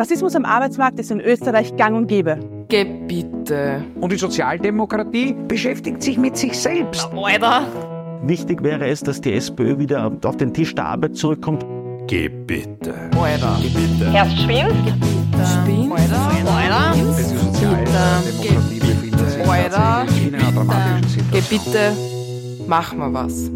Rassismus am Arbeitsmarkt ist in Österreich gang und gäbe. Gebitte. Und die Sozialdemokratie beschäftigt sich mit sich selbst. Alter. Wichtig wäre es, dass die SPÖ wieder auf den Tisch der Arbeit zurückkommt. Gebitte. Alter. Gebitte. Alter. Die Sozialdemokratie befindet sich Alter. tatsächlich in einer dramatischen Situation. Gebitte. Mach mal was.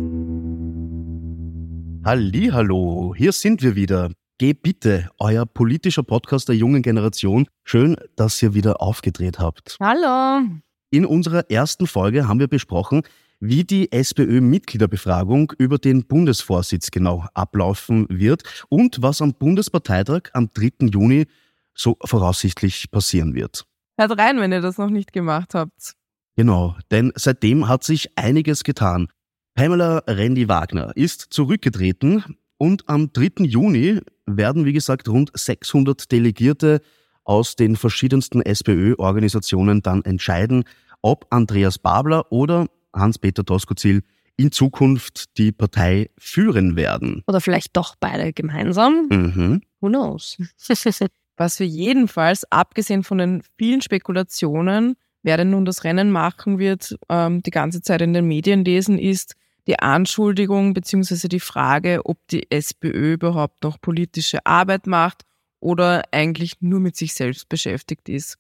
Hallo, hier sind wir wieder. Geh bitte, euer politischer Podcast der jungen Generation. Schön, dass ihr wieder aufgedreht habt. Hallo. In unserer ersten Folge haben wir besprochen, wie die SPÖ-Mitgliederbefragung über den Bundesvorsitz genau ablaufen wird und was am Bundesparteitag am 3. Juni so voraussichtlich passieren wird. Hört rein, wenn ihr das noch nicht gemacht habt. Genau, denn seitdem hat sich einiges getan. Pamela Rendi-Wagner ist zurückgetreten und am 3. Juni werden, wie gesagt, rund 600 Delegierte aus den verschiedensten SPÖ-Organisationen dann entscheiden, ob Andreas Babler oder Hans-Peter Doskozil in Zukunft die Partei führen werden. Oder vielleicht doch beide gemeinsam. Mhm. Who knows? Was wir jedenfalls, abgesehen von den vielen Spekulationen, wer denn nun das Rennen machen wird, ähm, die ganze Zeit in den Medien lesen, ist die Anschuldigung bzw. die Frage, ob die SPÖ überhaupt noch politische Arbeit macht oder eigentlich nur mit sich selbst beschäftigt ist.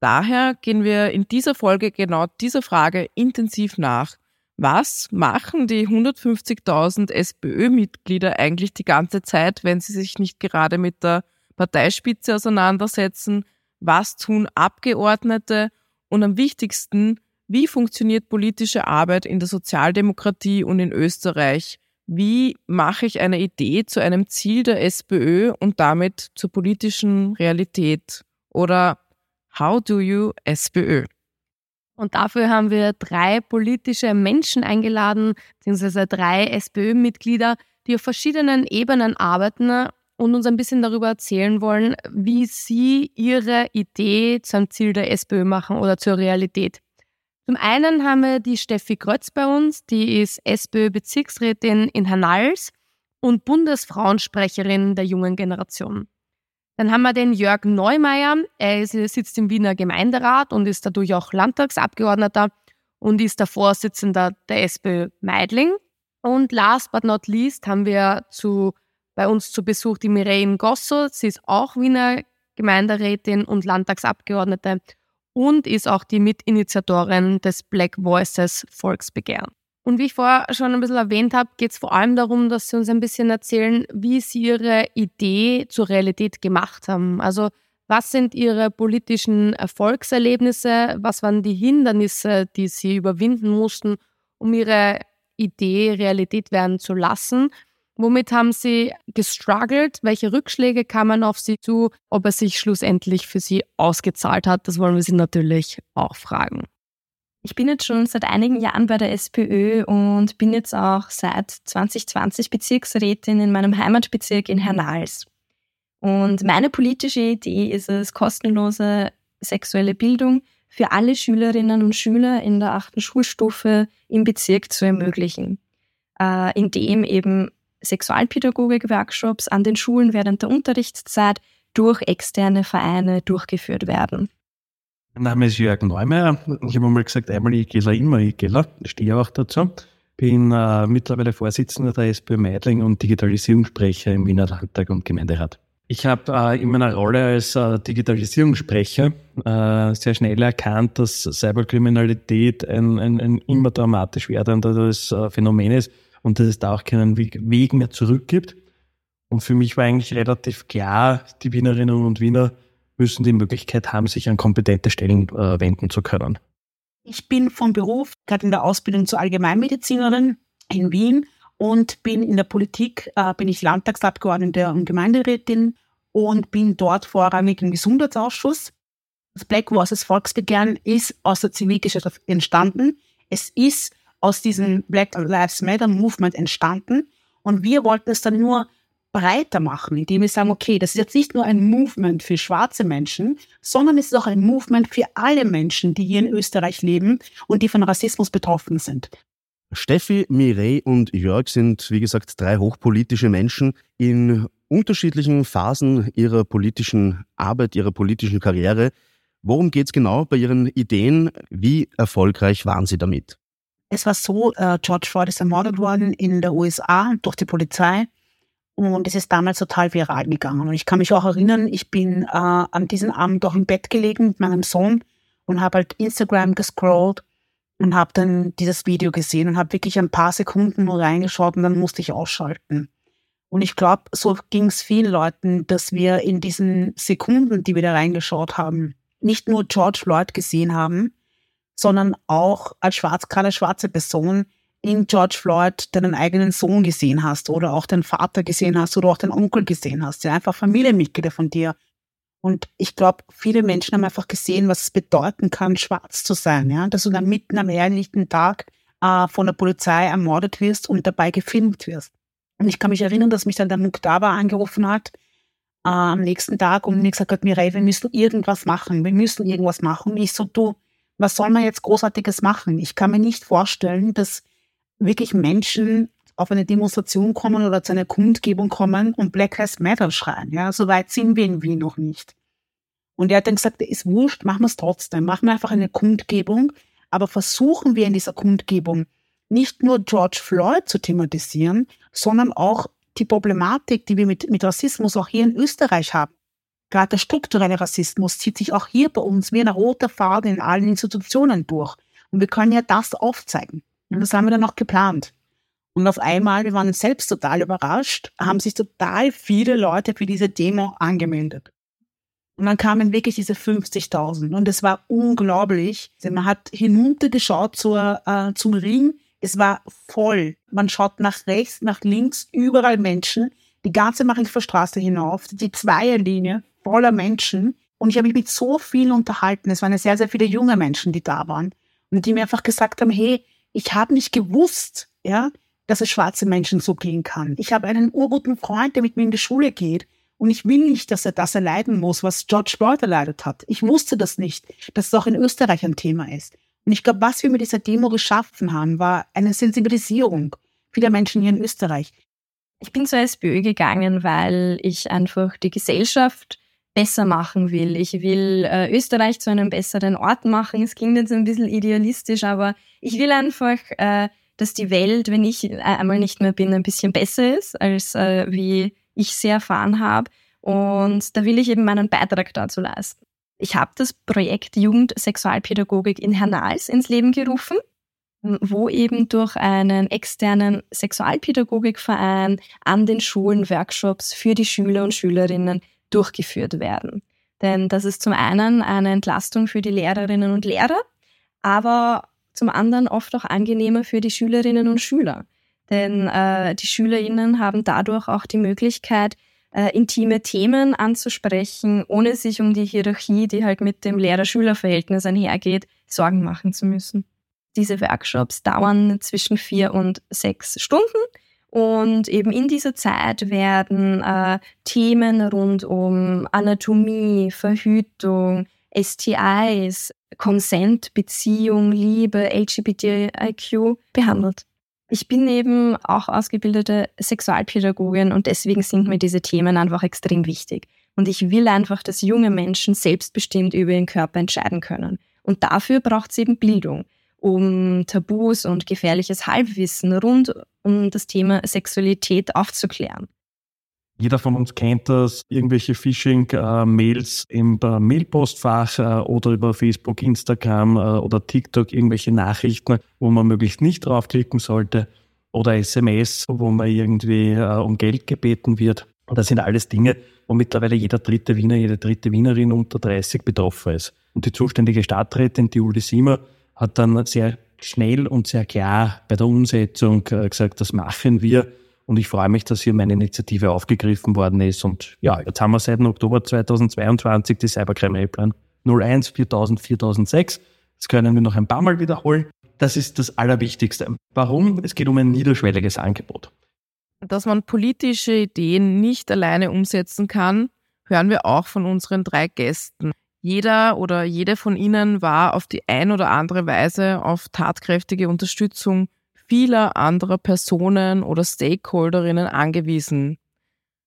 Daher gehen wir in dieser Folge genau dieser Frage intensiv nach. Was machen die 150.000 SPÖ-Mitglieder eigentlich die ganze Zeit, wenn sie sich nicht gerade mit der Parteispitze auseinandersetzen? Was tun Abgeordnete? Und am wichtigsten, wie funktioniert politische Arbeit in der Sozialdemokratie und in Österreich? Wie mache ich eine Idee zu einem Ziel der SPÖ und damit zur politischen Realität? Oder How do you SPÖ? Und dafür haben wir drei politische Menschen eingeladen, beziehungsweise drei SPÖ-Mitglieder, die auf verschiedenen Ebenen arbeiten und uns ein bisschen darüber erzählen wollen, wie sie ihre Idee zum Ziel der SPÖ machen oder zur Realität. Zum einen haben wir die Steffi Krötz bei uns, die ist SPÖ-Bezirksrätin in Hernals und Bundesfrauensprecherin der jungen Generation. Dann haben wir den Jörg Neumeier, er sitzt im Wiener Gemeinderat und ist dadurch auch Landtagsabgeordneter und ist der Vorsitzende der SPÖ Meidling. Und last but not least haben wir zu, bei uns zu Besuch die Mireille Gosso. Sie ist auch Wiener Gemeinderätin und Landtagsabgeordnete und ist auch die Mitinitiatorin des Black Voices Volksbegehren. Und wie ich vorher schon ein bisschen erwähnt habe, geht es vor allem darum, dass Sie uns ein bisschen erzählen, wie Sie Ihre Idee zur Realität gemacht haben. Also was sind Ihre politischen Erfolgserlebnisse? Was waren die Hindernisse, die Sie überwinden mussten, um Ihre Idee Realität werden zu lassen? Womit haben Sie gestruggelt? Welche Rückschläge kamen auf Sie zu? Ob es sich schlussendlich für Sie ausgezahlt hat, das wollen wir Sie natürlich auch fragen. Ich bin jetzt schon seit einigen Jahren bei der SPÖ und bin jetzt auch seit 2020 Bezirksrätin in meinem Heimatbezirk in Hernals. Und meine politische Idee ist es, kostenlose sexuelle Bildung für alle Schülerinnen und Schüler in der achten Schulstufe im Bezirk zu ermöglichen, äh, indem eben Sexualpädagogik-Workshops an den Schulen während der Unterrichtszeit durch externe Vereine durchgeführt werden. Mein Name ist Jörg Neumeier. Ich habe einmal gesagt, einmal IGler, immer IGler. Ich stehe auch dazu. Bin äh, mittlerweile Vorsitzender der SPÖ Meidling und Digitalisierungssprecher im Wiener Landtag und Gemeinderat. Ich habe äh, in meiner Rolle als äh, Digitalisierungssprecher äh, sehr schnell erkannt, dass Cyberkriminalität ein, ein, ein immer dramatisch werdendes äh, Phänomen ist und dass es da auch keinen Weg, mehr zurück gibt. Und für mich war eigentlich relativ klar, die Wienerinnen und Wiener müssen die Möglichkeit haben, sich an kompetente Stellen äh, wenden zu können. Ich bin vom Beruf gerade in der Ausbildung zur Allgemeinmedizinerin in Wien und bin in der Politik, äh, bin ich Landtagsabgeordnete und Gemeinderätin und bin dort vorrangig im Gesundheitsausschuss. Das Black Voices Volksbegehren ist aus der Zivilgesellschaft entstanden. Es ist aus diesem Black Lives Matter Movement entstanden und wir wollten es dann nur breiter machen, indem wir sagen, okay, das ist jetzt nicht nur ein Movement für schwarze Menschen, sondern es ist auch ein Movement für alle Menschen, die hier in Österreich leben und die von Rassismus betroffen sind. Steffi, Mireille und Jörg sind, wie gesagt, drei hochpolitische Menschen in unterschiedlichen Phasen Ihrer politischen Arbeit, Ihrer politischen Karriere. Worum geht es genau bei Ihren Ideen? Wie erfolgreich waren Sie damit? Es war so, äh, George Floyd ist ermordet worden in der USA durch die Polizei. Und es ist damals total viral gegangen. Und ich kann mich auch erinnern, ich bin äh, an diesem Abend auch im Bett gelegen mit meinem Sohn und habe halt Instagram gescrollt und habe dann dieses Video gesehen und habe wirklich ein paar Sekunden nur reingeschaut und dann musste ich ausschalten. Und ich glaube, so ging es vielen Leuten, dass wir in diesen Sekunden, die wir da reingeschaut haben, nicht nur George Floyd gesehen haben, sondern auch als schwarz, gerade schwarze Person in George Floyd deinen eigenen Sohn gesehen hast oder auch deinen Vater gesehen hast oder auch deinen Onkel gesehen hast, ja, einfach Familienmitglieder von dir. Und ich glaube, viele Menschen haben einfach gesehen, was es bedeuten kann, schwarz zu sein, ja, dass du dann mitten am herrlichen Tag äh, von der Polizei ermordet wirst und dabei gefilmt wirst. Und ich kann mich erinnern, dass mich dann der Muktaba angerufen hat äh, am nächsten Tag und mir gesagt hat, Mireille, wir müssen irgendwas machen, wir müssen irgendwas machen. Und ich so, du, was soll man jetzt Großartiges machen? Ich kann mir nicht vorstellen, dass wirklich Menschen auf eine Demonstration kommen oder zu einer Kundgebung kommen und Black Lives Matter schreien. Ja, so weit sind wir in Wien noch nicht. Und er hat dann gesagt, ist wurscht, machen wir es trotzdem. Machen wir einfach eine Kundgebung, aber versuchen wir in dieser Kundgebung nicht nur George Floyd zu thematisieren, sondern auch die Problematik, die wir mit, mit Rassismus auch hier in Österreich haben. Gerade der strukturelle Rassismus zieht sich auch hier bei uns wie ein roter Faden in allen Institutionen durch. Und wir können ja das aufzeigen. Und das haben wir dann auch geplant. Und auf einmal, wir waren selbst total überrascht, haben sich total viele Leute für diese Demo angemeldet. Und dann kamen wirklich diese 50.000 und es war unglaublich. Man hat hinuntergeschaut zur, äh, zum Ring. Es war voll. Man schaut nach rechts, nach links, überall Menschen. Die ganze Marienhofer Straße hinauf, die Zweierlinie voller Menschen. Und ich habe mich mit so vielen unterhalten. Es waren sehr, sehr viele junge Menschen, die da waren. Und die mir einfach gesagt haben, hey, ich habe nicht gewusst, ja, dass es schwarze Menschen so gehen kann. Ich habe einen urguten Freund, der mit mir in die Schule geht. Und ich will nicht, dass er das erleiden muss, was George Floyd erleidet hat. Ich wusste das nicht, dass es auch in Österreich ein Thema ist. Und ich glaube, was wir mit dieser Demo geschaffen haben, war eine Sensibilisierung vieler Menschen hier in Österreich. Ich bin zur SPÖ gegangen, weil ich einfach die Gesellschaft besser machen will. Ich will äh, Österreich zu einem besseren Ort machen. Es klingt jetzt ein bisschen idealistisch, aber ich will einfach, äh, dass die Welt, wenn ich äh, einmal nicht mehr bin, ein bisschen besser ist, als äh, wie ich sie erfahren habe. Und da will ich eben meinen Beitrag dazu leisten. Ich habe das Projekt Jugendsexualpädagogik in Hernals ins Leben gerufen, wo eben durch einen externen Sexualpädagogikverein an den Schulen Workshops für die Schüler und Schülerinnen durchgeführt werden. Denn das ist zum einen eine Entlastung für die Lehrerinnen und Lehrer, aber zum anderen oft auch angenehmer für die Schülerinnen und Schüler. Denn äh, die Schülerinnen haben dadurch auch die Möglichkeit, äh, intime Themen anzusprechen, ohne sich um die Hierarchie, die halt mit dem Lehrer-Schüler-Verhältnis einhergeht, Sorgen machen zu müssen. Diese Workshops dauern zwischen vier und sechs Stunden und eben in dieser Zeit werden äh, Themen rund um Anatomie, Verhütung, STIs, Consent, Beziehung, Liebe, LGBTIQ behandelt. Ich bin eben auch ausgebildete Sexualpädagogin und deswegen sind mir diese Themen einfach extrem wichtig. Und ich will einfach, dass junge Menschen selbstbestimmt über ihren Körper entscheiden können. Und dafür braucht es eben Bildung um Tabus und gefährliches Halbwissen rund um das Thema Sexualität aufzuklären. Jeder von uns kennt das, irgendwelche Phishing-Mails im äh, Mailpostfach äh, oder über Facebook, Instagram äh, oder TikTok, irgendwelche Nachrichten, wo man möglichst nicht draufklicken sollte oder SMS, wo man irgendwie um Geld gebeten wird. Das sind alles Dinge, wo mittlerweile jeder dritte Wiener, jede dritte Wienerin unter 30 betroffen ist. Und die zuständige Stadträtin, die Uli Siemer, hat dann sehr schnell und sehr klar bei der Umsetzung äh, gesagt, das machen wir. Und ich freue mich, dass hier meine Initiative aufgegriffen worden ist. Und ja, jetzt haben wir seit Oktober 2022 die Cybercrime Helpline 01 4000 4006. Das können wir noch ein paar Mal wiederholen. Das ist das Allerwichtigste. Warum? Es geht um ein niederschwelliges Angebot. Dass man politische Ideen nicht alleine umsetzen kann, hören wir auch von unseren drei Gästen. Jeder oder jede von ihnen war auf die ein oder andere Weise auf tatkräftige Unterstützung vieler anderer Personen oder Stakeholderinnen angewiesen.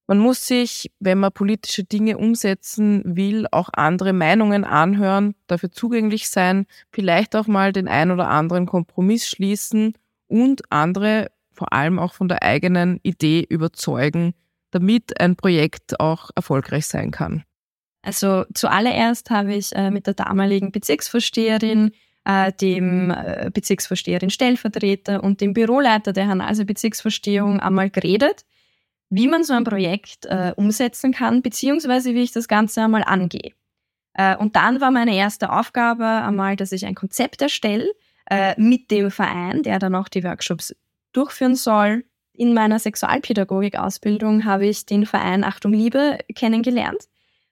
Man muss sich, wenn man politische Dinge umsetzen will, auch andere Meinungen anhören, dafür zugänglich sein, vielleicht auch mal den ein oder anderen Kompromiss schließen und andere vor allem auch von der eigenen Idee überzeugen, damit ein Projekt auch erfolgreich sein kann. Also zuallererst habe ich äh, mit der damaligen Bezirksvorsteherin, äh, dem äh, Bezirksvorsteherin Stellvertreter und dem Büroleiter der Hanalser Bezirksvorstehung einmal geredet, wie man so ein Projekt äh, umsetzen kann, beziehungsweise wie ich das Ganze einmal angehe. Äh, und dann war meine erste Aufgabe einmal, dass ich ein Konzept erstelle äh, mit dem Verein, der dann auch die Workshops durchführen soll. In meiner Sexualpädagogik-Ausbildung habe ich den Verein Achtung Liebe kennengelernt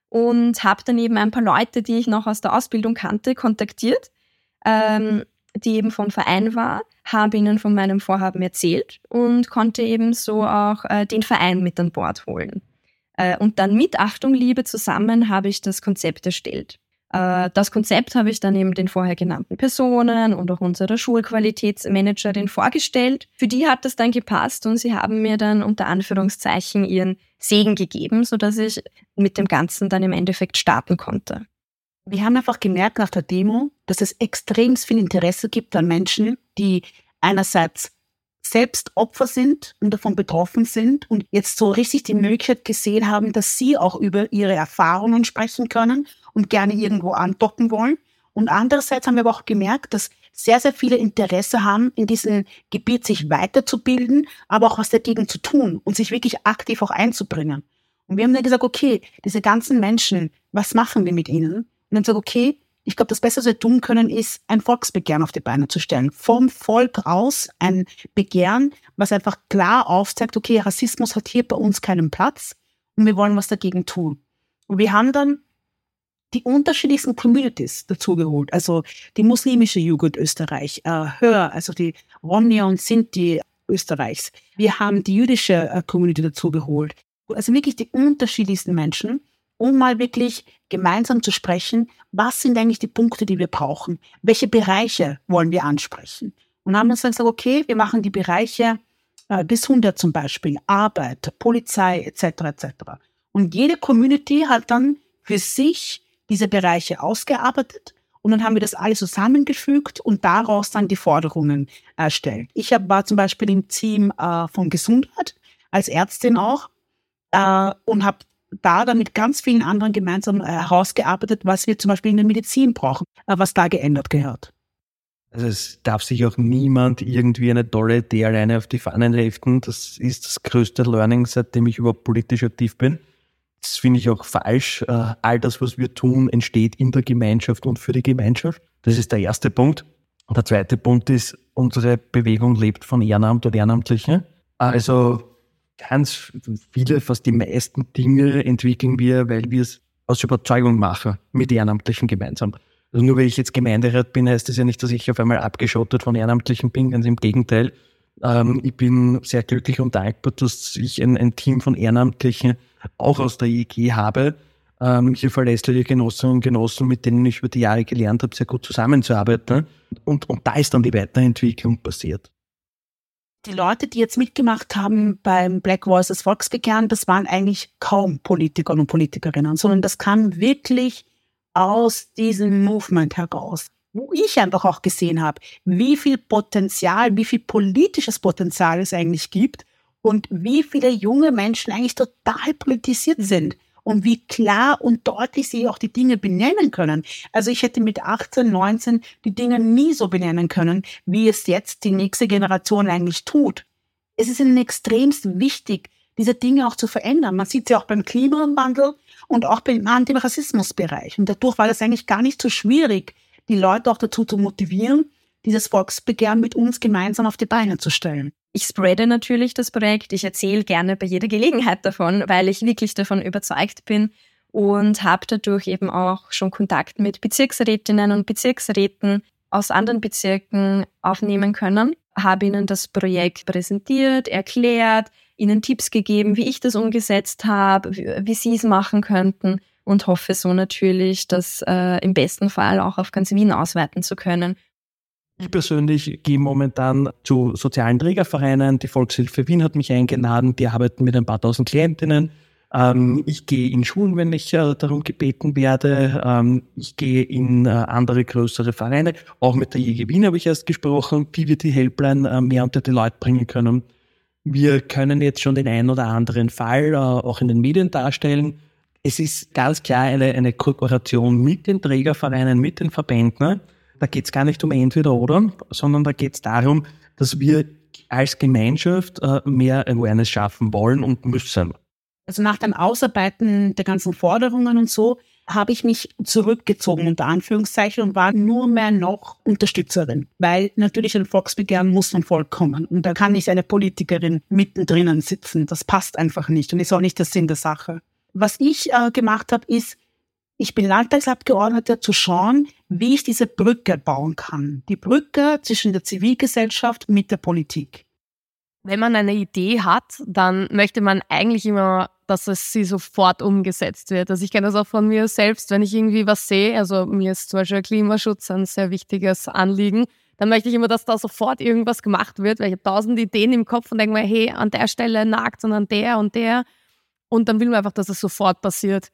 und habe dann eben ein paar Leute, die ich noch aus der Ausbildung kannte, kontaktiert, ähm, die eben vom Verein war, habe ihnen von meinem Vorhaben erzählt und konnte eben so auch äh, den Verein mit an Bord holen. Äh, und dann mit Achtung Liebe zusammen habe ich das Konzept erstellt. Äh, das Konzept habe ich dann eben den vorher genannten Personen und auch unserer Schulqualitätsmanagerin vorgestellt. Für die hat das dann gepasst und sie haben mir dann unter Anführungszeichen ihren Segen gegeben, sodass ich mit dem Ganzen dann im Endeffekt starten konnte. Wir haben einfach gemerkt nach der Demo, dass es extrem viel Interesse gibt an Menschen, die einerseits selbst Opfer sind und davon betroffen sind und jetzt so richtig die Möglichkeit gesehen haben, dass sie auch über ihre Erfahrungen sprechen können und gerne irgendwo andocken wollen. Und andererseits haben wir aber auch gemerkt, dass sehr, sehr viele Interesse haben, in diesem Gebiet sich weiterzubilden, aber auch was dagegen zu tun und sich wirklich aktiv auch einzubringen. Und wir haben dann gesagt, okay, diese ganzen Menschen, was machen wir mit ihnen? Und dann gesagt, okay, ich glaube, das Beste, was wir tun können, ist, ein Volksbegehren auf die Beine zu stellen. Vom Volk raus ein Begehren, was einfach klar aufzeigt, okay, Rassismus hat hier bei uns keinen Platz und wir wollen was dagegen tun. Und wir haben dann die unterschiedlichsten Communities dazugeholt. Also die muslimische Jugend Österreich, äh, Hör, also die Romnia und Sinti Österreichs. Wir haben die jüdische äh, Community dazugeholt. Also wirklich die unterschiedlichsten Menschen, um mal wirklich gemeinsam zu sprechen, was sind eigentlich die Punkte, die wir brauchen? Welche Bereiche wollen wir ansprechen? Und haben uns dann gesagt, okay, wir machen die Bereiche äh, 100 zum Beispiel, Arbeit, Polizei etc. etc. Und jede Community hat dann für sich diese Bereiche ausgearbeitet und dann haben wir das alles zusammengefügt und daraus dann die Forderungen erstellt. Ich hab, war zum Beispiel im Team äh, von Gesundheit als Ärztin auch äh, und habe da dann mit ganz vielen anderen gemeinsam äh, herausgearbeitet, was wir zum Beispiel in der Medizin brauchen, äh, was da geändert gehört. Also es darf sich auch niemand irgendwie eine tolle Idee alleine auf die Fahnen heften. Das ist das größte Learning, seitdem ich überhaupt politisch aktiv bin. Das finde ich auch falsch. Äh, all das, was wir tun, entsteht in der Gemeinschaft und für die Gemeinschaft. Das ist der erste Punkt. Der zweite Punkt ist, unsere Bewegung lebt von Ehrenamt und Ehrenamtlichen. Also ganz viele, fast die meisten Dinge entwickeln wir, weil wir es aus Überzeugung machen, mit Ehrenamtlichen gemeinsam. Also nur weil ich jetzt Gemeinderat bin, heißt das ja nicht, dass ich auf einmal abgeschottet von Ehrenamtlichen bin, ganz im Gegenteil. Ähm, ich bin sehr glücklich und dankbar, dass ich ein, ein Team von Ehrenamtlichen auch aus der EEG habe. Ähm, hier verlässliche Genossinnen und Genossen, mit denen ich über die Jahre gelernt habe, sehr gut zusammenzuarbeiten. Und, und da ist dann die Weiterentwicklung passiert. Die Leute, die jetzt mitgemacht haben beim Black Voices Volksbegehren, das waren eigentlich kaum Politiker und Politikerinnen, sondern das kam wirklich aus diesem Movement heraus wo ich einfach auch gesehen habe, wie viel Potenzial, wie viel politisches Potenzial es eigentlich gibt und wie viele junge Menschen eigentlich total politisiert sind und wie klar und deutlich sie auch die Dinge benennen können. Also ich hätte mit 18, 19 die Dinge nie so benennen können, wie es jetzt die nächste Generation eigentlich tut. Es ist ihnen extremst wichtig, diese Dinge auch zu verändern. Man sieht sie auch beim Klimawandel und auch beim Antirassismusbereich. Und dadurch war das eigentlich gar nicht so schwierig, die Leute auch dazu zu motivieren, dieses Volksbegehren mit uns gemeinsam auf die Beine zu stellen. Ich spreade natürlich das Projekt. Ich erzähle gerne bei jeder Gelegenheit davon, weil ich wirklich davon überzeugt bin und habe dadurch eben auch schon Kontakt mit Bezirksrätinnen und Bezirksräten aus anderen Bezirken aufnehmen können, habe ihnen das Projekt präsentiert, erklärt, ihnen Tipps gegeben, wie ich das umgesetzt habe, wie, sie es machen könnten und hoffe so natürlich, das äh, im besten Fall auch auf ganz Wien ausweiten zu können. Ich persönlich gehe momentan zu sozialen Trägervereinen. Die Volkshilfe Wien hat mich eingeladen. Die arbeiten mit ein paar tausend Klientinnen. Ähm, ich gehe in Schulen, wenn ich äh, darum gebeten werde. Ähm, ich gehe in äh, andere größere Vereine. Auch mit der JG Wien habe ich erst gesprochen, wie wir die Helpline äh, mehr unter die Leute bringen können. Wir können jetzt schon den einen oder anderen Fall äh, auch in den Medien darstellen. Es ist ganz klar eine, eine Kooperation mit den Trägervereinen, mit den Verbänden. Da geht es gar nicht um entweder oder, sondern da geht es darum, dass wir als Gemeinschaft äh, mehr Awareness schaffen wollen und müssen. Also nach dem Ausarbeiten der ganzen Forderungen und so habe ich mich zurückgezogen unter Anführungszeichen und war nur mehr noch Unterstützerin, weil natürlich ein Volksbegehren muss vom Volk kommen und da kann nicht eine Politikerin mittendrin sitzen. Das passt einfach nicht und ist auch nicht der Sinn der Sache. Was ich äh, gemacht habe, ist, ich bin Landtagsabgeordneter zu schauen, wie ich diese Brücke bauen kann. Die Brücke zwischen der Zivilgesellschaft mit der Politik. Wenn man eine Idee hat, dann möchte man eigentlich immer, dass es sie sofort umgesetzt wird. Also ich kenne das auch von mir selbst, wenn ich irgendwie was sehe, also mir ist zum Beispiel Klimaschutz ein sehr wichtiges Anliegen, dann möchte ich immer, dass da sofort irgendwas gemacht wird, weil ich habe tausend Ideen im Kopf und denke mir, hey, an der Stelle nagt und an der und der. Und dann will man einfach, dass es sofort passiert.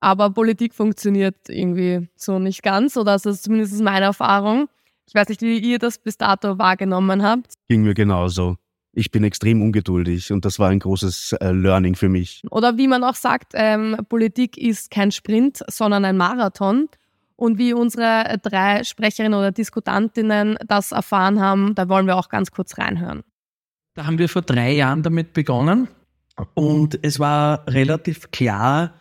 Aber Politik funktioniert irgendwie so nicht ganz, oder das ist zumindest meine Erfahrung. Ich weiß nicht, wie ihr das bis dato wahrgenommen habt. Ging mir genauso ich bin extrem ungeduldig und das war ein großes äh, Learning für mich. Oder wie man auch sagt, ähm, Politik ist kein Sprint, sondern ein Marathon. Und wie unsere drei Sprecherinnen oder Diskutantinnen das erfahren haben, da wollen wir auch ganz kurz reinhören. Da haben wir vor drei Jahren damit begonnen und es war relativ klar,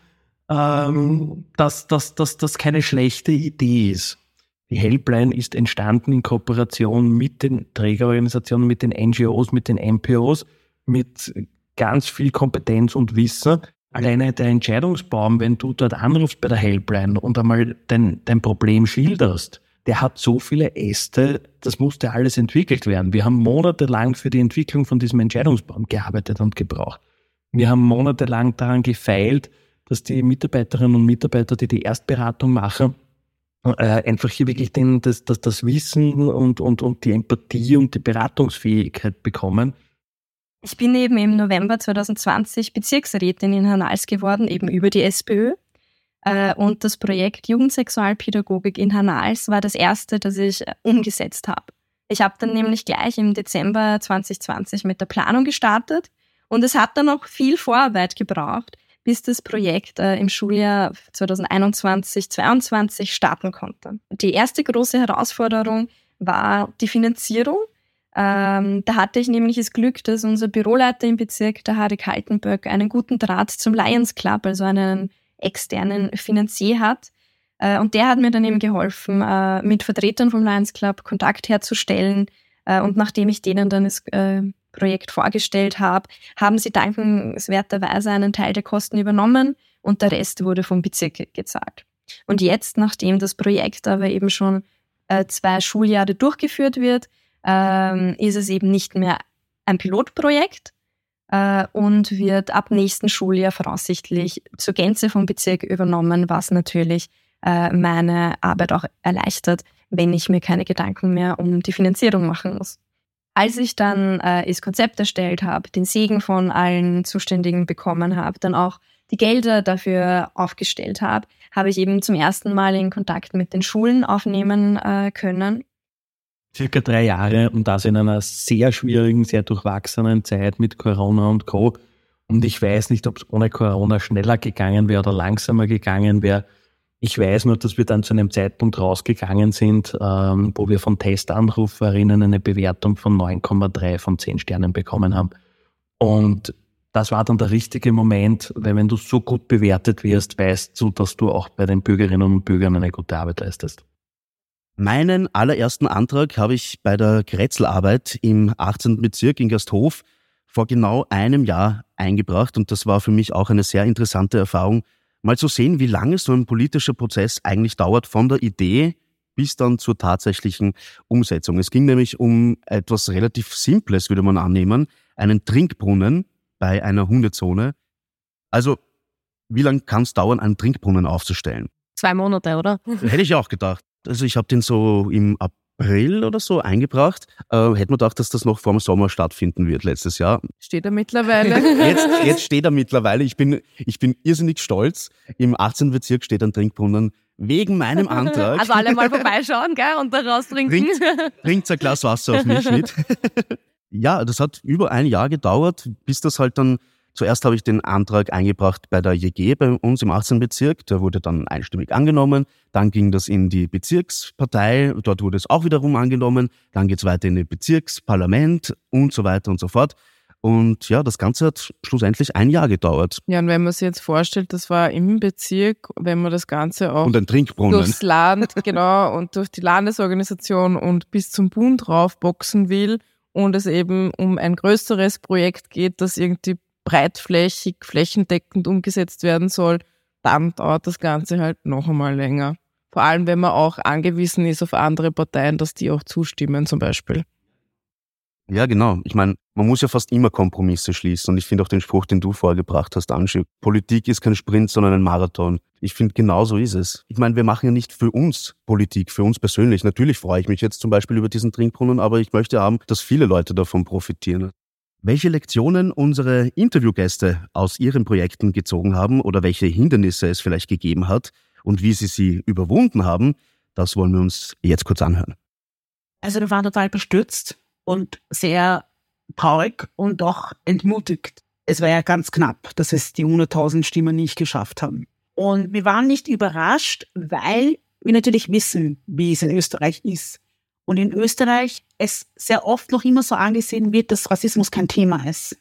ähm, dass das keine schlechte Idee ist. Die Helpline ist entstanden in Kooperation mit den Trägerorganisationen, mit den NGOs, mit den MPOs, mit ganz viel Kompetenz und Wissen. Alleine der Entscheidungsbaum, wenn du dort anrufst bei der Helpline und einmal dein, dein Problem schilderst, der hat so viele Äste, das musste alles entwickelt werden. Wir haben monatelang für die Entwicklung von diesem Entscheidungsbaum gearbeitet und gebraucht. Wir haben monatelang daran gefeilt, dass die Mitarbeiterinnen und Mitarbeiter, die die Erstberatung machen, äh, einfach hier wirklich den, das, das, das Wissen und, und, und die Empathie und die Beratungsfähigkeit bekommen. Ich bin eben im November 2020 Bezirksrätin in Hernals geworden, eben über die SPÖ. Äh, und das Projekt Jugendsexualpädagogik in Hernals war das erste, das ich äh, umgesetzt habe. Ich habe dann nämlich gleich im Dezember 2020 mit der Planung gestartet und es hat dann noch viel Vorarbeit gebraucht, bis das Projekt äh, im Schuljahr 2021-22 starten konnte. Die erste große Herausforderung war die Finanzierung. Ähm, da hatte ich nämlich das Glück, dass unser Büroleiter im Bezirk, der Harry Kaltenböck, einen guten Draht zum Lions Club, also einen externen Finanzier hat. Äh, und der hat mir dann eben geholfen, äh, mit Vertretern vom Lions Club Kontakt herzustellen. Äh, und nachdem ich denen dann das äh, Projekt vorgestellt habe, haben sie dankenswerterweise einen Teil der Kosten übernommen und der Rest wurde vom Bezirk gezahlt. Und jetzt, nachdem das Projekt aber eben schon äh, zwei Schuljahre durchgeführt wird, ähm, ist es eben nicht mehr ein Pilotprojekt äh, und wird ab nächsten Schuljahr voraussichtlich zur Gänze vom Bezirk übernommen, was natürlich äh, meine Arbeit auch erleichtert, wenn ich mir keine Gedanken mehr um die Finanzierung machen muss. Als ich dann äh, das Konzept erstellt habe, den Segen von allen Zuständigen bekommen habe, dann auch die Gelder dafür aufgestellt habe, habe ich eben zum ersten Mal in Kontakt mit den Schulen aufnehmen äh, können. Circa drei Jahre und das in einer sehr schwierigen, sehr durchwachsenen Zeit mit Corona und Co. Und ich weiß nicht, ob es ohne Corona schneller gegangen wäre oder langsamer gegangen wäre. Ich weiß nur, dass wir dann zu einem Zeitpunkt rausgegangen sind, ähm, wo wir von Testanruferinnen eine Bewertung von 9,3 von 10 Sternen bekommen haben. Und das war dann der richtige Moment, weil wenn du so gut bewertet wirst, weißt du, dass du auch bei den Bürgerinnen und Bürgern eine gute Arbeit leistest. Meinen allerersten Antrag habe ich bei der Kretzelarbeit im 18. Bezirk in Gasthof vor genau einem Jahr eingebracht und das war für mich auch eine sehr interessante Erfahrung, mal zu sehen, wie lange so ein politischer Prozess eigentlich dauert von der Idee bis dann zur tatsächlichen Umsetzung. Es ging nämlich um etwas relativ Simples, würde man annehmen, einen Trinkbrunnen bei einer Hundezone. Also, wie lange kann es dauern, einen Trinkbrunnen aufzustellen? Zwei Monate, oder? Hätte ich auch gedacht. Also ich habe den so im April oder so eingebracht. Äh, hätte man gedacht, dass das noch vor dem Sommer stattfinden wird letztes Jahr. Steht er mittlerweile? Jetzt, jetzt steht er mittlerweile. Ich bin, ich bin irrsinnig stolz. Im 18. Bezirk steht ein Trinkbrunnen wegen meinem Antrag. Also alle mal vorbeischauen, gell, und daraus trinken. Trinkt, trinkt ein Glas Wasser auf mich mit. ja, das hat über ein Jahr gedauert, bis das halt dann Zuerst habe ich den Antrag eingebracht bei der JG bei uns im 18. Bezirk. Der wurde dann einstimmig angenommen. Dann ging das in die Bezirkspartei. Dort wurde es auch wiederum angenommen. Dann geht es weiter in das Bezirksparlament und so weiter und so fort. Und ja, das Ganze hat schlussendlich ein Jahr gedauert. Ja, und wenn man sich jetzt vorstellt, das war im Bezirk, wenn man das Ganze auch und ein Trinkbrunnen. durchs Land, genau, und durch die Landesorganisation und bis zum Bund raufboxen will und es eben um ein größeres Projekt geht, das irgendwie breitflächig, flächendeckend umgesetzt werden soll, dann dauert das Ganze halt noch einmal länger. Vor allem, wenn man auch angewiesen ist auf andere Parteien, dass die auch zustimmen zum Beispiel. Ja, genau. Ich meine, man muss ja fast immer Kompromisse schließen. Und ich finde auch den Spruch, den du vorgebracht hast, Anschi, Politik ist kein Sprint, sondern ein Marathon. Ich finde, genau so ist es. Ich meine, wir machen ja nicht für uns Politik, für uns persönlich. Natürlich freue ich mich jetzt zum Beispiel über diesen Trinkbrunnen, aber ich möchte haben, dass viele Leute davon profitieren. Welche Lektionen unsere Interviewgäste aus ihren Projekten gezogen haben oder welche Hindernisse es vielleicht gegeben hat und wie sie sie überwunden haben, das wollen wir uns jetzt kurz anhören. Also wir waren total bestürzt und sehr traurig und auch entmutigt. Es war ja ganz knapp, dass es die 100.000 Stimmen nicht geschafft haben. Und wir waren nicht überrascht, weil wir natürlich wissen, wie es in Österreich ist und in Österreich es sehr oft noch immer so angesehen wird, dass Rassismus kein Thema ist.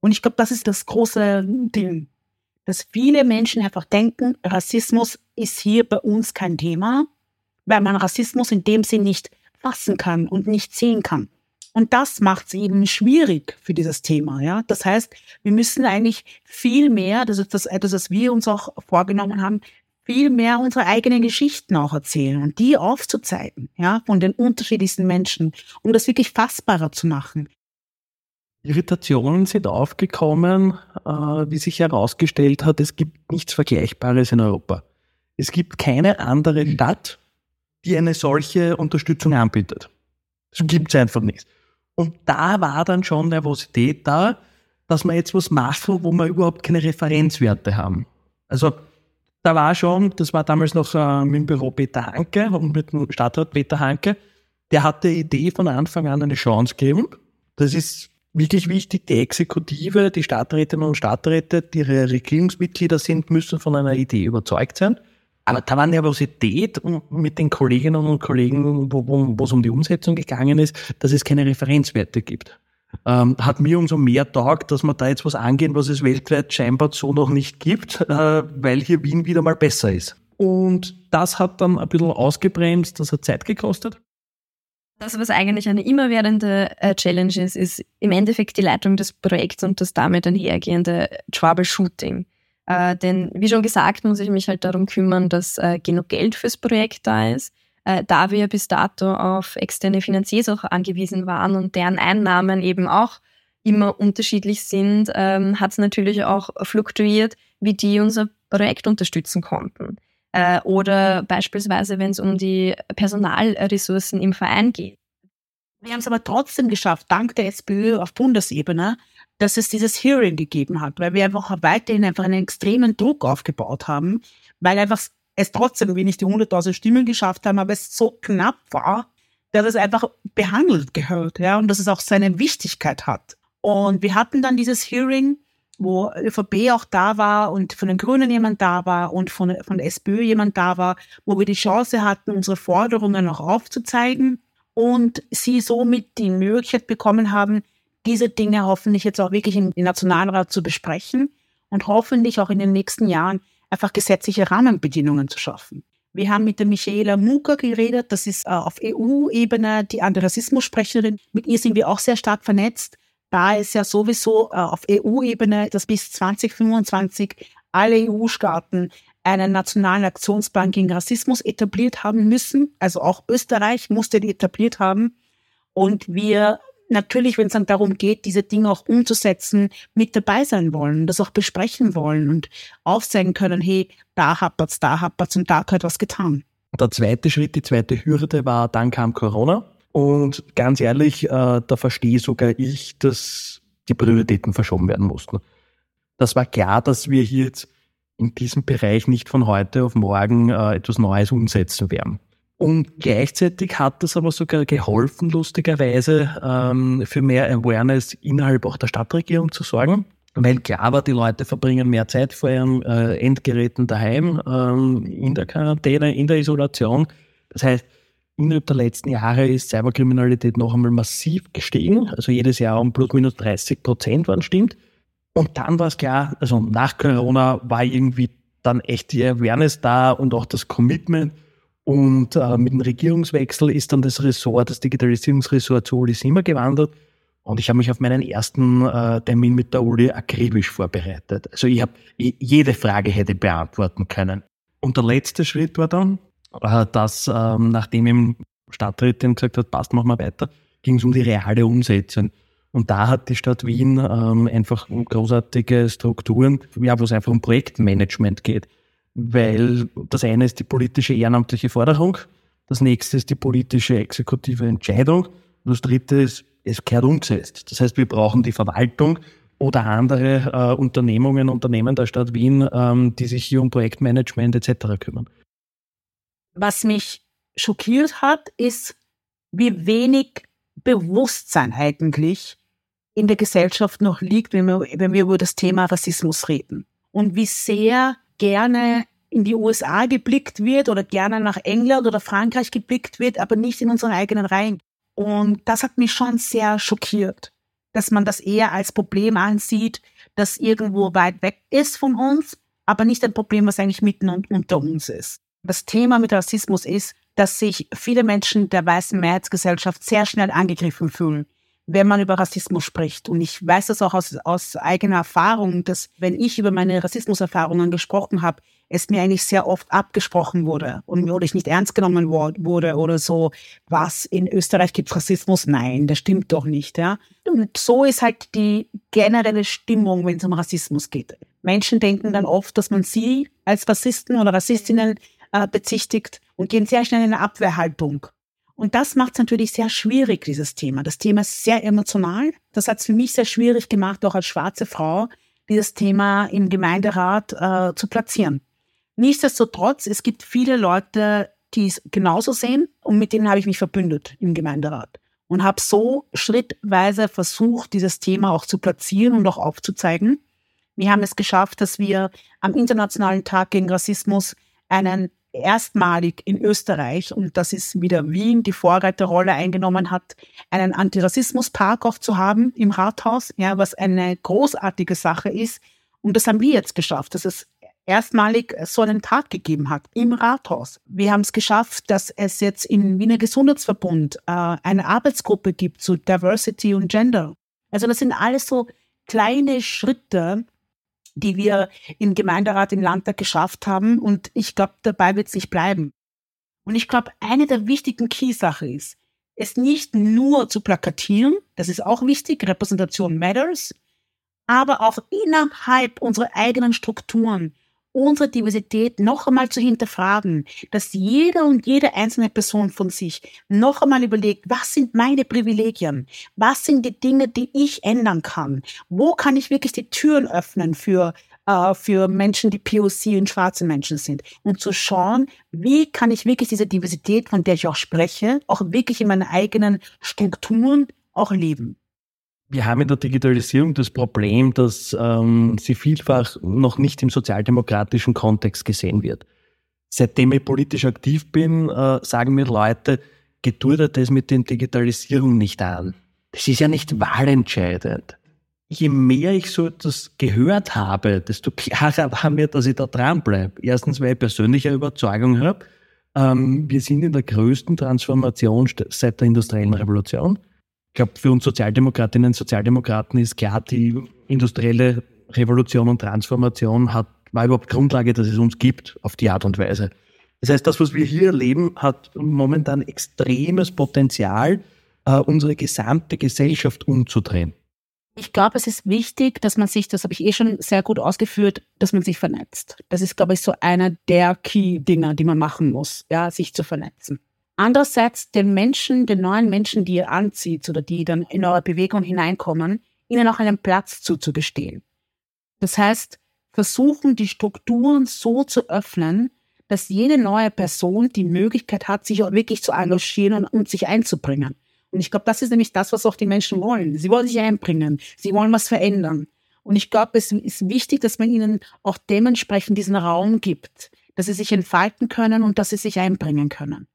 Und ich glaube, das ist das große Ding, dass viele Menschen einfach denken, Rassismus ist hier bei uns kein Thema, weil man Rassismus in dem Sinn nicht fassen kann und nicht sehen kann. Und das macht es eben schwierig für dieses Thema. Ja? Das heißt, wir müssen eigentlich viel mehr, das ist das etwas, was wir uns auch vorgenommen haben, viel mehr unsere eigenen Geschichten auch erzählen und die aufzuzeigen, ja, von den unterschiedlichsten Menschen, um das wirklich fassbarer zu machen. Irritationen sind aufgekommen, äh, wie sich herausgestellt hat, es gibt nichts Vergleichbares in Europa. Es gibt keine andere Stadt, die eine solche Unterstützung anbietet. Das gibt es einfach nicht. Und da war dann schon Nervosität da, dass wir jetzt was machen, wo wir überhaupt keine Referenzwerte haben. Also da war schon, das war damals noch äh, mit dem Büro Peter Hanke und mit dem Stadtrat Peter Hanke, der hat der Idee von Anfang an eine Chance gegeben. Das ist wirklich wichtig. Die Exekutive, die Stadträtinnen und Stadträte, die Regierungsmitglieder sind, müssen von einer Idee überzeugt sein. Aber da war Nervosität mit den Kolleginnen und Kollegen, wo es um die Umsetzung gegangen ist, dass es keine Referenzwerte gibt ähm, hat mir umso mehr taugt, dass wir da jetzt was angehen, was es weltweit scheinbar so noch nicht gibt, äh, weil hier Wien wieder mal besser ist. Und das hat dann ein bisschen ausgebremst, das hat Zeit gekostet. Das, was eigentlich eine immerwährende äh, Challenge ist, ist im Endeffekt die Leitung des Projekts und das damit einhergehende Troubleshooting. Äh, denn wie schon gesagt, muss ich mich halt darum kümmern, dass äh, genug Geld fürs Projekt da ist äh, da wir bis dato auf externe Finanziers auch angewiesen waren und deren Einnahmen eben auch immer unterschiedlich sind, ähm, hat es natürlich auch fluktuiert, wie die unser Projekt unterstützen konnten. Äh, oder beispielsweise, wenn es um die Personalressourcen im Verein geht. Wir haben es aber trotzdem geschafft, dank der SPÖ auf Bundesebene, dass es dieses Hearing gegeben hat, weil wir einfach weiterhin einfach einen extremen Druck aufgebaut haben, weil einfach es trotzdem wenig die 100.000 Stimmen geschafft haben, aber es so knapp war, dass es einfach behandelt gehört, ja, und dass es auch seine Wichtigkeit hat. Und wir hatten dann dieses Hearing, wo ÖVP auch da war und von den Grünen jemand da war und von, von der SPÖ jemand da war, wo wir die Chance hatten, unsere Forderungen auch aufzuzeigen und sie somit die Möglichkeit bekommen haben, diese Dinge hoffentlich jetzt auch wirklich im, im Nationalrat zu besprechen und hoffentlich auch in den nächsten Jahren einfach gesetzliche Rahmenbedingungen zu schaffen. Wir haben mit der Michaela Muka geredet, das ist äh, auf EU-Ebene die Antirassismus-Sprecherin. Mit ihr sind wir auch sehr stark vernetzt. Da ist ja sowieso äh, auf EU-Ebene, dass bis 2025 alle EU-Staaten einen nationalen Aktionsplan gegen Rassismus etabliert haben müssen. Also auch Österreich musste die etabliert haben. Und wir natürlich, wenn es dann darum geht, diese Dinge auch umzusetzen, mit dabei sein wollen, das auch besprechen wollen und aufzeigen können, hey, da hapert's, da hapert's und da gehört was getan. Der zweite Schritt, die zweite Hürde war, dann kam Corona. Und ganz ehrlich, äh, da verstehe sogar ich, dass die Prioritäten verschoben werden mussten. Das war klar, dass wir hier jetzt in diesem Bereich nicht von heute auf morgen äh, etwas Neues umsetzen werden. Und gleichzeitig hat das aber sogar geholfen, lustigerweise, ähm, für mehr Awareness innerhalb auch der Stadtregierung zu sorgen. Weil klar war, die Leute verbringen mehr Zeit vor ihren äh, Endgeräten daheim, ähm, in der Quarantäne, in der Isolation. Das heißt, innerhalb der letzten Jahre ist Cyberkriminalität noch einmal massiv gestiegen. Also jedes Jahr um plus minus 30 Prozent, wann stimmt. Und dann war es klar, also nach Corona war irgendwie dann echt die Awareness da und auch das Commitment und äh, mit dem Regierungswechsel ist dann das Ressort, das Digitalisierungsressort zu Uli Simmer gewandert. Und ich habe mich auf meinen ersten äh, Termin mit der Uli akribisch vorbereitet. Also ich habe jede Frage hätte beantworten können. Und der letzte Schritt war dann, äh, dass ähm, nachdem im Stadträtin gesagt hat, passt, machen wir weiter, ging es um die reale Umsetzung. Und da hat die Stadt Wien ähm, einfach großartige Strukturen, ja, wo es einfach um Projektmanagement geht weil das eine ist die politische ehrenamtliche Forderung, das nächste ist die politische exekutive Entscheidung und das dritte ist, es gehört umgesetzt. Das heißt, wir brauchen die Verwaltung oder andere äh, Unternehmungen, Unternehmen der Stadt Wien, ähm, die sich hier um Projektmanagement etc. kümmern. Was mich schockiert hat, ist, wie wenig Bewusstsein eigentlich in der Gesellschaft noch liegt, wenn wir, wenn wir über das Thema Rassismus reden. Und wie sehr gerne in die USA geblickt wird oder gerne nach England oder Frankreich geblickt wird, aber nicht in unseren eigenen Reihen. Und das hat mich schon sehr schockiert, dass man das eher als Problem ansieht, das irgendwo weit weg ist von uns, aber nicht ein Problem, was eigentlich mitten und unter uns ist. Das Thema mit Rassismus ist, dass sich viele Menschen der weißen Mehrheitsgesellschaft sehr schnell angegriffen fühlen wenn man über Rassismus spricht. Und ich weiß das auch aus, aus eigener Erfahrung, dass wenn ich über meine Rassismuserfahrungen gesprochen habe, es mir eigentlich sehr oft abgesprochen wurde und oder ich nicht ernst genommen wurde oder so, was in Österreich gibt Rassismus? Nein, das stimmt doch nicht, ja. Und so ist halt die generelle Stimmung, wenn es um Rassismus geht. Menschen denken dann oft, dass man sie als Rassisten oder Rassistinnen äh, bezichtigt und gehen sehr schnell in eine Abwehrhaltung. Und das macht es natürlich sehr schwierig, dieses Thema. Das Thema ist sehr emotional. Das hat es für mich sehr schwierig gemacht, auch als schwarze Frau, dieses Thema im Gemeinderat äh, zu platzieren. Nichtsdestotrotz, es gibt viele Leute, die es genauso sehen und mit denen habe ich mich verbündet im Gemeinderat und habe so schrittweise versucht, dieses Thema auch zu platzieren und auch aufzuzeigen. Wir haben es geschafft, dass wir am Internationalen Tag gegen Rassismus einen erstmalig in Österreich, und das ist wieder Wien, die Vorreiterrolle eingenommen hat, einen Antirassismuspark auch zu haben im Rathaus, ja, was eine großartige Sache ist. Und das haben wir jetzt geschafft, dass es erstmalig so einen Tag gegeben hat im Rathaus. Wir haben es geschafft, dass es jetzt im Wiener Gesundheitsverbund äh, eine Arbeitsgruppe gibt zu Diversity und Gender. Also das sind alles so kleine Schritte, die wir im Gemeinderat, im Landtag geschafft haben. Und ich glaube, dabei wird es nicht bleiben. Und ich glaube, eine der wichtigen Key-Sachen ist, es nicht nur zu plakatieren, das ist auch wichtig, Repräsentation matters, aber auch innerhalb unserer eigenen Strukturen unsere Diversität noch einmal zu hinterfragen, dass jeder und jede einzelne Person von sich noch einmal überlegt, was sind meine Privilegien? Was sind die Dinge, die ich ändern kann? Wo kann ich wirklich die Türen öffnen für äh, für Menschen, die POC und schwarze Menschen sind und zu schauen, wie kann ich wirklich diese Diversität, von der ich auch spreche, auch wirklich in meinen eigenen Strukturen auch leben wir haben in der Digitalisierung das Problem, dass ähm, sie vielfach noch nicht im sozialdemokratischen Kontext gesehen wird. Seitdem ich politisch aktiv bin, äh, sagen mir Leute, geduldet es mit der Digitalisierung nicht an. Das ist ja nicht wahlentscheidend. Je mehr ich so etwas gehört habe, desto klarer war mir, dass ich da dranbleibe. Erstens, weil ich persönliche Überzeugung habe, ähm, wir sind in der größten Transformation seit der industriellen Revolution. Ich glaube, für uns Sozialdemokratinnen und Sozialdemokraten ist klar, die industrielle Revolution und Transformation hat, war überhaupt Grundlage, dass es uns gibt, auf die Art und Weise. Das heißt, das, was wir hier erleben, hat momentan extremes Potenzial, äh, unsere gesamte Gesellschaft umzudrehen. Ich glaube, es ist wichtig, dass man sich, das habe ich eh schon sehr gut ausgeführt, dass man sich vernetzt. Das ist, glaube ich, so einer der Key-Dinger, die man machen muss, ja, sich zu vernetzen. Andererseits den Menschen, den neuen Menschen, die ihr anzieht oder die dann in eure Bewegung hineinkommen, ihnen auch einen Platz zuzugestehen. Das heißt, versuchen, die Strukturen so zu öffnen, dass jede neue Person die Möglichkeit hat, sich auch wirklich zu engagieren und, sich einzubringen. Und ich glaube, das ist nämlich das, was auch die Menschen wollen. Sie wollen sich einbringen. Sie wollen was verändern. Und ich glaube, es ist wichtig, dass man ihnen auch dementsprechend diesen Raum gibt, dass sie sich entfalten können und dass sie sich einbringen können.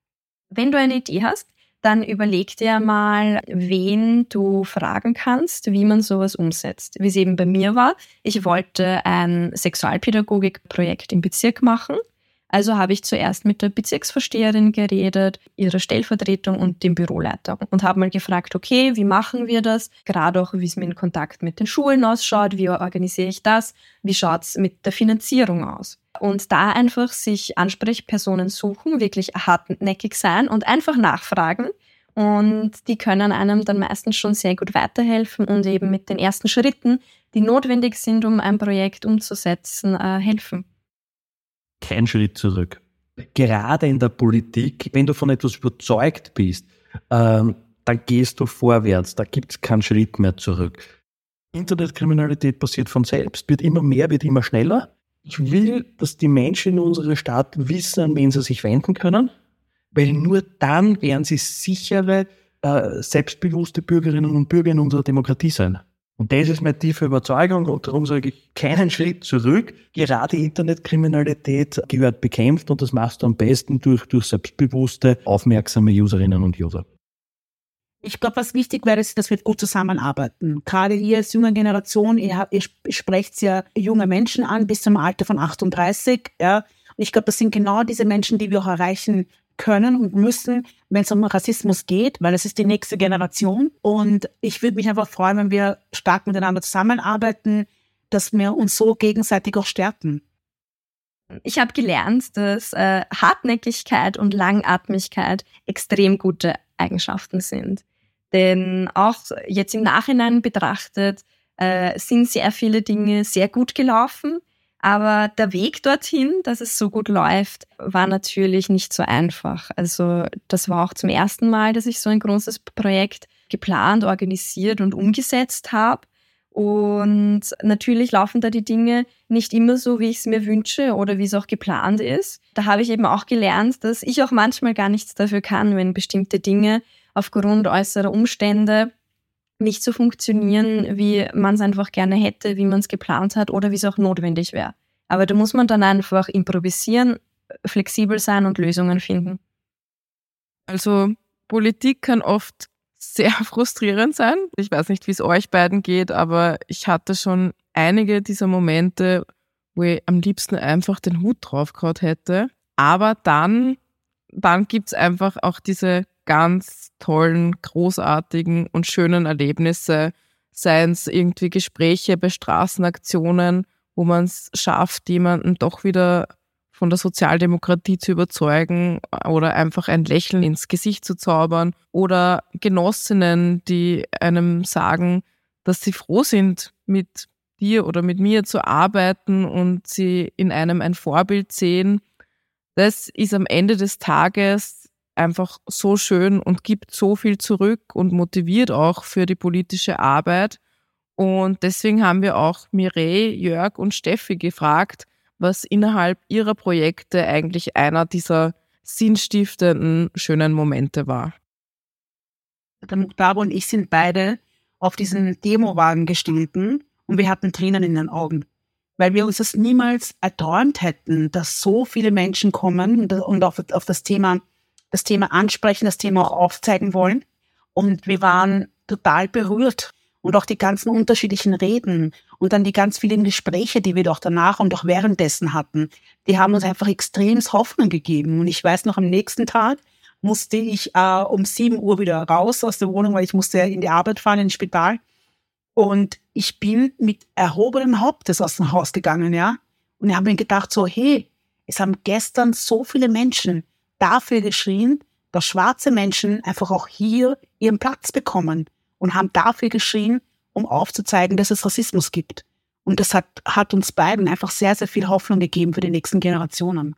Wenn du eine Idee hast, dann überleg dir mal, wen du fragen kannst, wie man sowas umsetzt. Wie es eben bei mir war. Ich wollte ein Sexualpädagogikprojekt im Bezirk machen also habe ich zuerst mit der Bezirksvorsteherin geredet, ihrer Stellvertretung und dem Büroleiter und habe mal gefragt, okay, wie machen wir das? Gerade auch, wie es mit dem Kontakt mit den Schulen ausschaut, wie organisiere ich das? Wie schaut es mit der Finanzierung aus? Und da einfach sich Ansprechpersonen suchen, wirklich hartnäckig sein und einfach nachfragen. Und die können einem dann meistens schon sehr gut weiterhelfen und eben mit den ersten Schritten, die notwendig sind, um ein Projekt umzusetzen, äh, helfen kein Schritt zurück. Gerade in der Politik, wenn du von etwas überzeugt bist, ähm, dann gehst du vorwärts, da gibt es keinen Schritt mehr zurück. Internetkriminalität passiert von selbst, wird immer mehr, wird immer schneller. Ich will, dass die Menschen in unserer Stadt wissen, an wen sie sich wenden können, weil nur dann werden sie sichere, äh, selbstbewusste Bürgerinnen und Bürger in unserer Demokratie sein. Und das ist meine tiefe Überzeugung und darum sage ich keinen Schritt zurück. Gerade Internetkriminalität gehört bekämpft und das machst du am besten durch, durch selbstbewusste, aufmerksame Userinnen und User. Ich glaube, was wichtig wäre, ist, dass wir gut zusammenarbeiten. Gerade ihr als junge Generation, ihr, ihr sprecht ja junge Menschen an bis zum Alter von 38. Ja. Und ich glaube, das sind genau diese Menschen, die wir auch erreichen können und müssen, wenn es um Rassismus geht, weil es ist die nächste Generation. Und ich würde mich einfach freuen, wenn wir stark miteinander zusammenarbeiten, dass wir uns so gegenseitig auch stärken. Ich habe gelernt, dass äh, Hartnäckigkeit und Langatmigkeit extrem gute Eigenschaften sind. Denn auch jetzt im Nachhinein betrachtet äh, sind sehr viele Dinge sehr gut gelaufen. Aber der Weg dorthin, dass es so gut läuft, war natürlich nicht so einfach. Also das war auch zum ersten Mal, dass ich so ein großes Projekt geplant, organisiert und umgesetzt habe. Und natürlich laufen da die Dinge nicht immer so, wie ich es mir wünsche oder wie es auch geplant ist. Da habe ich eben auch gelernt, dass ich auch manchmal gar nichts dafür kann, wenn bestimmte Dinge aufgrund äußerer Umstände nicht so funktionieren, wie man es einfach gerne hätte, wie man es geplant hat oder wie es auch notwendig wäre. Aber da muss man dann einfach improvisieren, flexibel sein und Lösungen finden. Also Politik kann oft sehr frustrierend sein. Ich weiß nicht, wie es euch beiden geht, aber ich hatte schon einige dieser Momente, wo ich am liebsten einfach den Hut drauf gehabt hätte. Aber dann, dann gibt's einfach auch diese ganz tollen, großartigen und schönen Erlebnisse, seien es irgendwie Gespräche bei Straßenaktionen, wo man es schafft, jemanden doch wieder von der Sozialdemokratie zu überzeugen oder einfach ein Lächeln ins Gesicht zu zaubern oder Genossinnen, die einem sagen, dass sie froh sind, mit dir oder mit mir zu arbeiten und sie in einem ein Vorbild sehen. Das ist am Ende des Tages einfach so schön und gibt so viel zurück und motiviert auch für die politische Arbeit. Und deswegen haben wir auch Mireille, Jörg und Steffi gefragt, was innerhalb ihrer Projekte eigentlich einer dieser sinnstiftenden, schönen Momente war. Der Muktabo und ich sind beide auf diesen Demowagen gestiegen und wir hatten Tränen in den Augen, weil wir uns das niemals erträumt hätten, dass so viele Menschen kommen und auf, auf das Thema das Thema ansprechen, das Thema auch aufzeigen wollen. Und wir waren total berührt. Und auch die ganzen unterschiedlichen Reden und dann die ganz vielen Gespräche, die wir doch danach und auch währenddessen hatten, die haben uns einfach extremes Hoffnung gegeben. Und ich weiß noch, am nächsten Tag musste ich äh, um sieben Uhr wieder raus aus der Wohnung, weil ich musste in die Arbeit fahren, ins Spital. Und ich bin mit erhobenem Hauptes aus dem Haus gegangen, ja. Und ich habe mir gedacht, so, hey, es haben gestern so viele Menschen dafür geschrien, dass schwarze Menschen einfach auch hier ihren Platz bekommen und haben dafür geschrien um aufzuzeigen, dass es Rassismus gibt. Und das hat, hat uns beiden einfach sehr, sehr viel Hoffnung gegeben für die nächsten Generationen.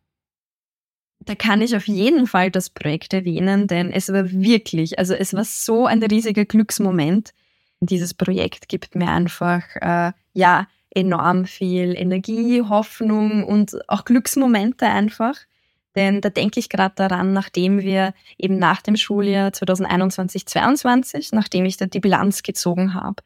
Da kann ich auf jeden Fall das Projekt erwähnen, denn es war wirklich, also es war so ein riesiger Glücksmoment. Dieses Projekt gibt mir einfach, äh, ja, enorm viel Energie, Hoffnung und auch Glücksmomente einfach. Denn da denke ich gerade daran, nachdem wir eben nach dem Schuljahr 2021-22, nachdem ich da die Bilanz gezogen habe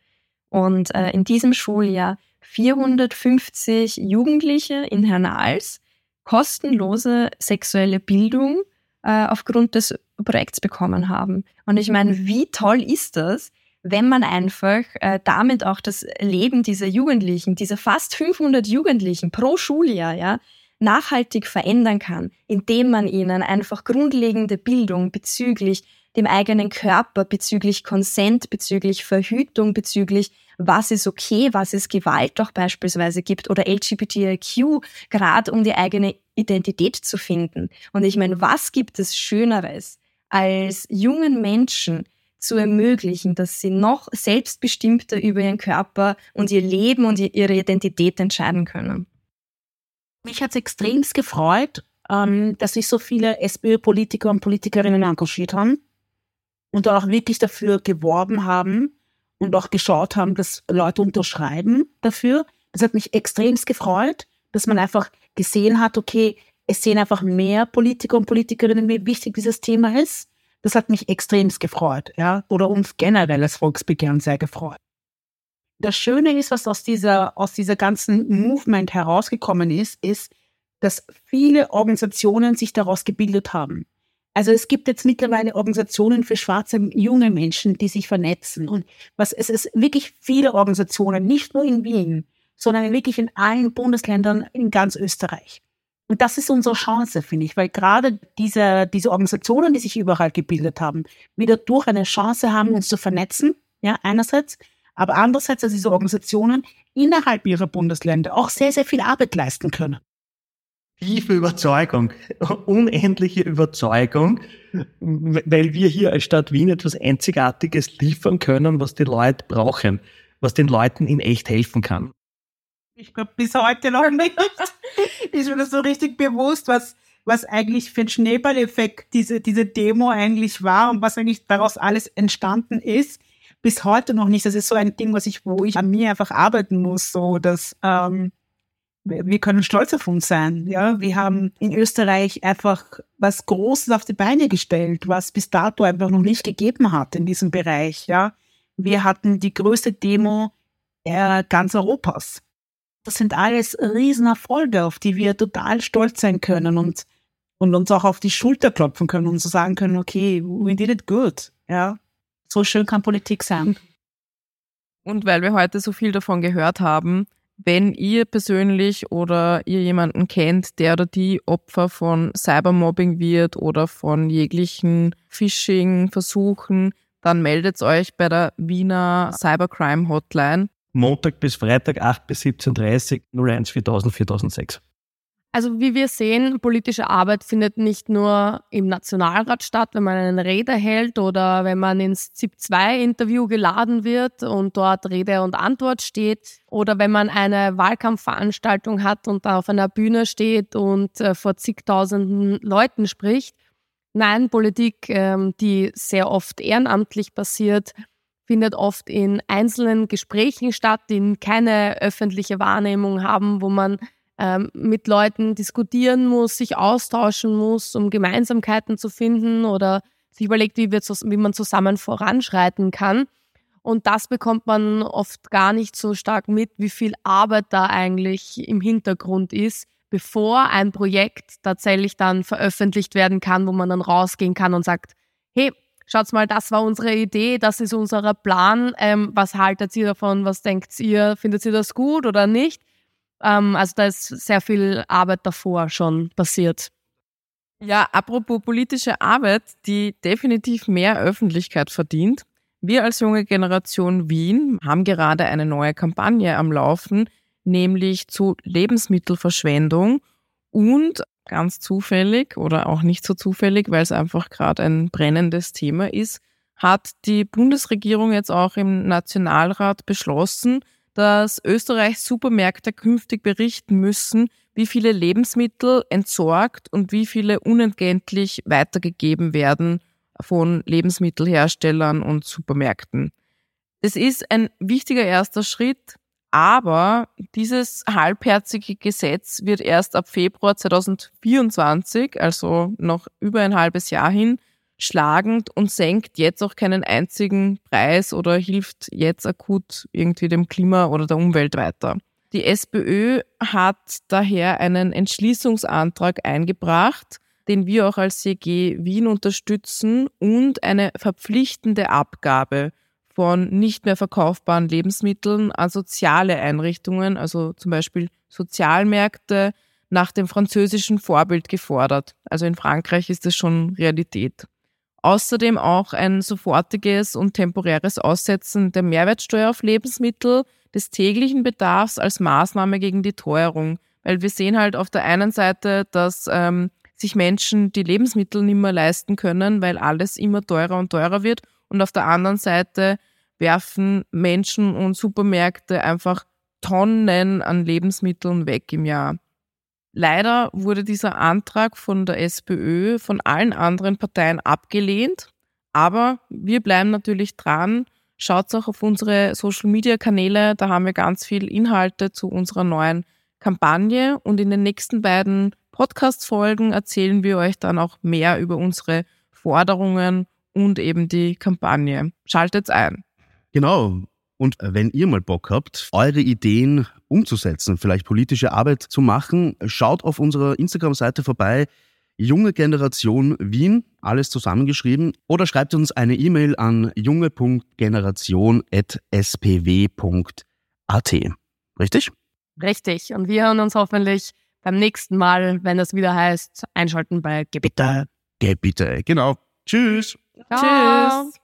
und äh, in diesem Schuljahr 450 Jugendliche in Hernals kostenlose sexuelle Bildung äh, aufgrund des Projekts bekommen haben. Und ich meine, wie toll ist das, wenn man einfach äh, damit auch das Leben dieser Jugendlichen, dieser fast 500 Jugendlichen pro Schuljahr, ja, nachhaltig verändern kann, indem man ihnen einfach grundlegende Bildung bezüglich dem eigenen Körper, bezüglich Konsent, bezüglich Verhütung, bezüglich was ist okay, was ist Gewalt auch beispielsweise gibt oder LGBTIQ, gerade um die eigene Identität zu finden. Und ich meine, was gibt es Schöneres, als jungen Menschen zu ermöglichen, dass sie noch selbstbestimmter über ihren Körper und ihr Leben und ihre Identität entscheiden können. Mich hat es extremst gefreut, ähm, dass sich so viele SPÖ-Politiker und Politikerinnen engagiert haben und auch wirklich dafür geworben haben und auch geschaut haben, dass Leute unterschreiben dafür. Das hat mich extremst gefreut, dass man einfach gesehen hat, okay, es sehen einfach mehr Politiker und Politikerinnen, wie wichtig dieses Thema ist. Das hat mich extremst gefreut, ja, oder uns generell als Volksbegehren sehr gefreut. Das Schöne ist, was aus dieser, aus dieser ganzen Movement herausgekommen ist, ist, dass viele Organisationen sich daraus gebildet haben. Also es gibt jetzt mittlerweile Organisationen für schwarze junge Menschen, die sich vernetzen. Und was es ist wirklich viele Organisationen, nicht nur in Wien, sondern wirklich in allen Bundesländern in ganz Österreich. Und das ist unsere Chance, finde ich, weil gerade diese, diese Organisationen, die sich überall gebildet haben, wieder durch eine Chance haben, uns zu vernetzen, ja, einerseits, aber andererseits, dass diese Organisationen innerhalb ihrer Bundesländer auch sehr, sehr viel Arbeit leisten können. Tiefe Überzeugung, unendliche Überzeugung, weil wir hier als Stadt Wien etwas Einzigartiges liefern können, was die Leute brauchen, was den Leuten in echt helfen kann. Ich glaube, bis heute noch nicht ist mir das so richtig bewusst, was, was eigentlich für ein Schneeballeffekt diese, diese Demo eigentlich war und was eigentlich daraus alles entstanden ist bis heute noch nicht. Das ist so ein Ding, was ich, wo ich an mir einfach arbeiten muss, so dass ähm, wir können stolz auf uns sein. Ja, wir haben in Österreich einfach was Großes auf die Beine gestellt, was bis dato einfach noch nicht gegeben hat in diesem Bereich. Ja, wir hatten die größte Demo äh, ganz Europas. Das sind alles Riesenerfolge, auf die wir total stolz sein können und und uns auch auf die Schulter klopfen können und so sagen können, okay, we did it good. Ja, so schön kann Politik sein. Und weil wir heute so viel davon gehört haben, wenn ihr persönlich oder ihr jemanden kennt, der oder die Opfer von Cybermobbing wird oder von jeglichen Phishing-Versuchen, dann meldet euch bei der Wiener Cybercrime Hotline. Montag bis Freitag 8 bis 17.30 Uhr 01 4000 4006. Also wie wir sehen, politische Arbeit findet nicht nur im Nationalrat statt, wenn man eine Rede hält oder wenn man ins ZIP-2-Interview geladen wird und dort Rede und Antwort steht oder wenn man eine Wahlkampfveranstaltung hat und da auf einer Bühne steht und äh, vor zigtausenden Leuten spricht. Nein, Politik, ähm, die sehr oft ehrenamtlich passiert, findet oft in einzelnen Gesprächen statt, die keine öffentliche Wahrnehmung haben, wo man ähm, mit Leuten diskutieren muss, sich austauschen muss, um Gemeinsamkeiten zu finden oder sich überlegt, wie, wir, wie man zusammen voranschreiten kann. Und das bekommt man oft gar nicht so stark mit, wie viel Arbeit da eigentlich im Hintergrund ist, bevor ein Projekt tatsächlich dann veröffentlicht werden kann, wo man dann rausgehen kann und sagt, hey, schaut mal, das war unsere Idee, das ist unser Plan, ähm, was haltet ihr davon, was denkt ihr, findet ihr das gut oder nicht? Ähm, also da ist sehr viel Arbeit davor schon passiert. Ja, apropos politische Arbeit, die definitiv mehr Öffentlichkeit verdient. Wir als junge Generation Wien haben gerade eine neue Kampagne am Laufen, nämlich zu Lebensmittelverschwendung und ganz zufällig oder auch nicht so zufällig, weil es einfach gerade ein brennendes Thema ist, hat die Bundesregierung jetzt auch im Nationalrat beschlossen, dass Österreichs Supermärkte künftig berichten müssen, wie viele Lebensmittel entsorgt und wie viele unentgeltlich weitergegeben werden von Lebensmittelherstellern und Supermärkten. Das ist ein wichtiger erster Schritt, aber dieses halbherzige Gesetz wird erst ab Februar 2024, also noch über ein halbes Jahr hin, schlagend und senkt jetzt auch keinen einzigen Preis oder hilft jetzt akut irgendwie dem Klima oder der Umwelt weiter. Die SPÖ hat daher einen Entschließungsantrag eingebracht, den wir auch als CG Wien unterstützen und eine verpflichtende Abgabe von nicht mehr verkaufbaren Lebensmitteln an soziale Einrichtungen, also zum Beispiel Sozialmärkte, nach dem französischen Vorbild gefordert. Also in Frankreich ist das schon Realität. Außerdem auch ein sofortiges und temporäres Aussetzen der Mehrwertsteuer auf Lebensmittel des täglichen Bedarfs als Maßnahme gegen die Teuerung. Weil wir sehen halt auf der einen Seite, dass ähm, sich Menschen die Lebensmittel nicht mehr leisten können, weil alles immer teurer und teurer wird. Und auf der anderen Seite werfen Menschen und Supermärkte einfach Tonnen an Lebensmitteln weg im Jahr. Leider wurde dieser Antrag von der SPÖ von allen anderen Parteien abgelehnt. Aber wir bleiben natürlich dran. Schaut auch auf unsere Social-Media-Kanäle, da haben wir ganz viel Inhalte zu unserer neuen Kampagne. Und in den nächsten beiden Podcast-Folgen erzählen wir euch dann auch mehr über unsere Forderungen und eben die Kampagne. Schaltet's ein. Genau. Und wenn ihr mal Bock habt, eure Ideen umzusetzen, vielleicht politische Arbeit zu machen, schaut auf unserer Instagram-Seite vorbei. Junge Generation Wien, alles zusammengeschrieben, oder schreibt uns eine E-Mail an junge.generation.spw.at. Richtig? Richtig. Und wir hören uns hoffentlich beim nächsten Mal, wenn es wieder heißt, einschalten bei Gebitte. Gebitte, genau. Tschüss. Ciao. Tschüss.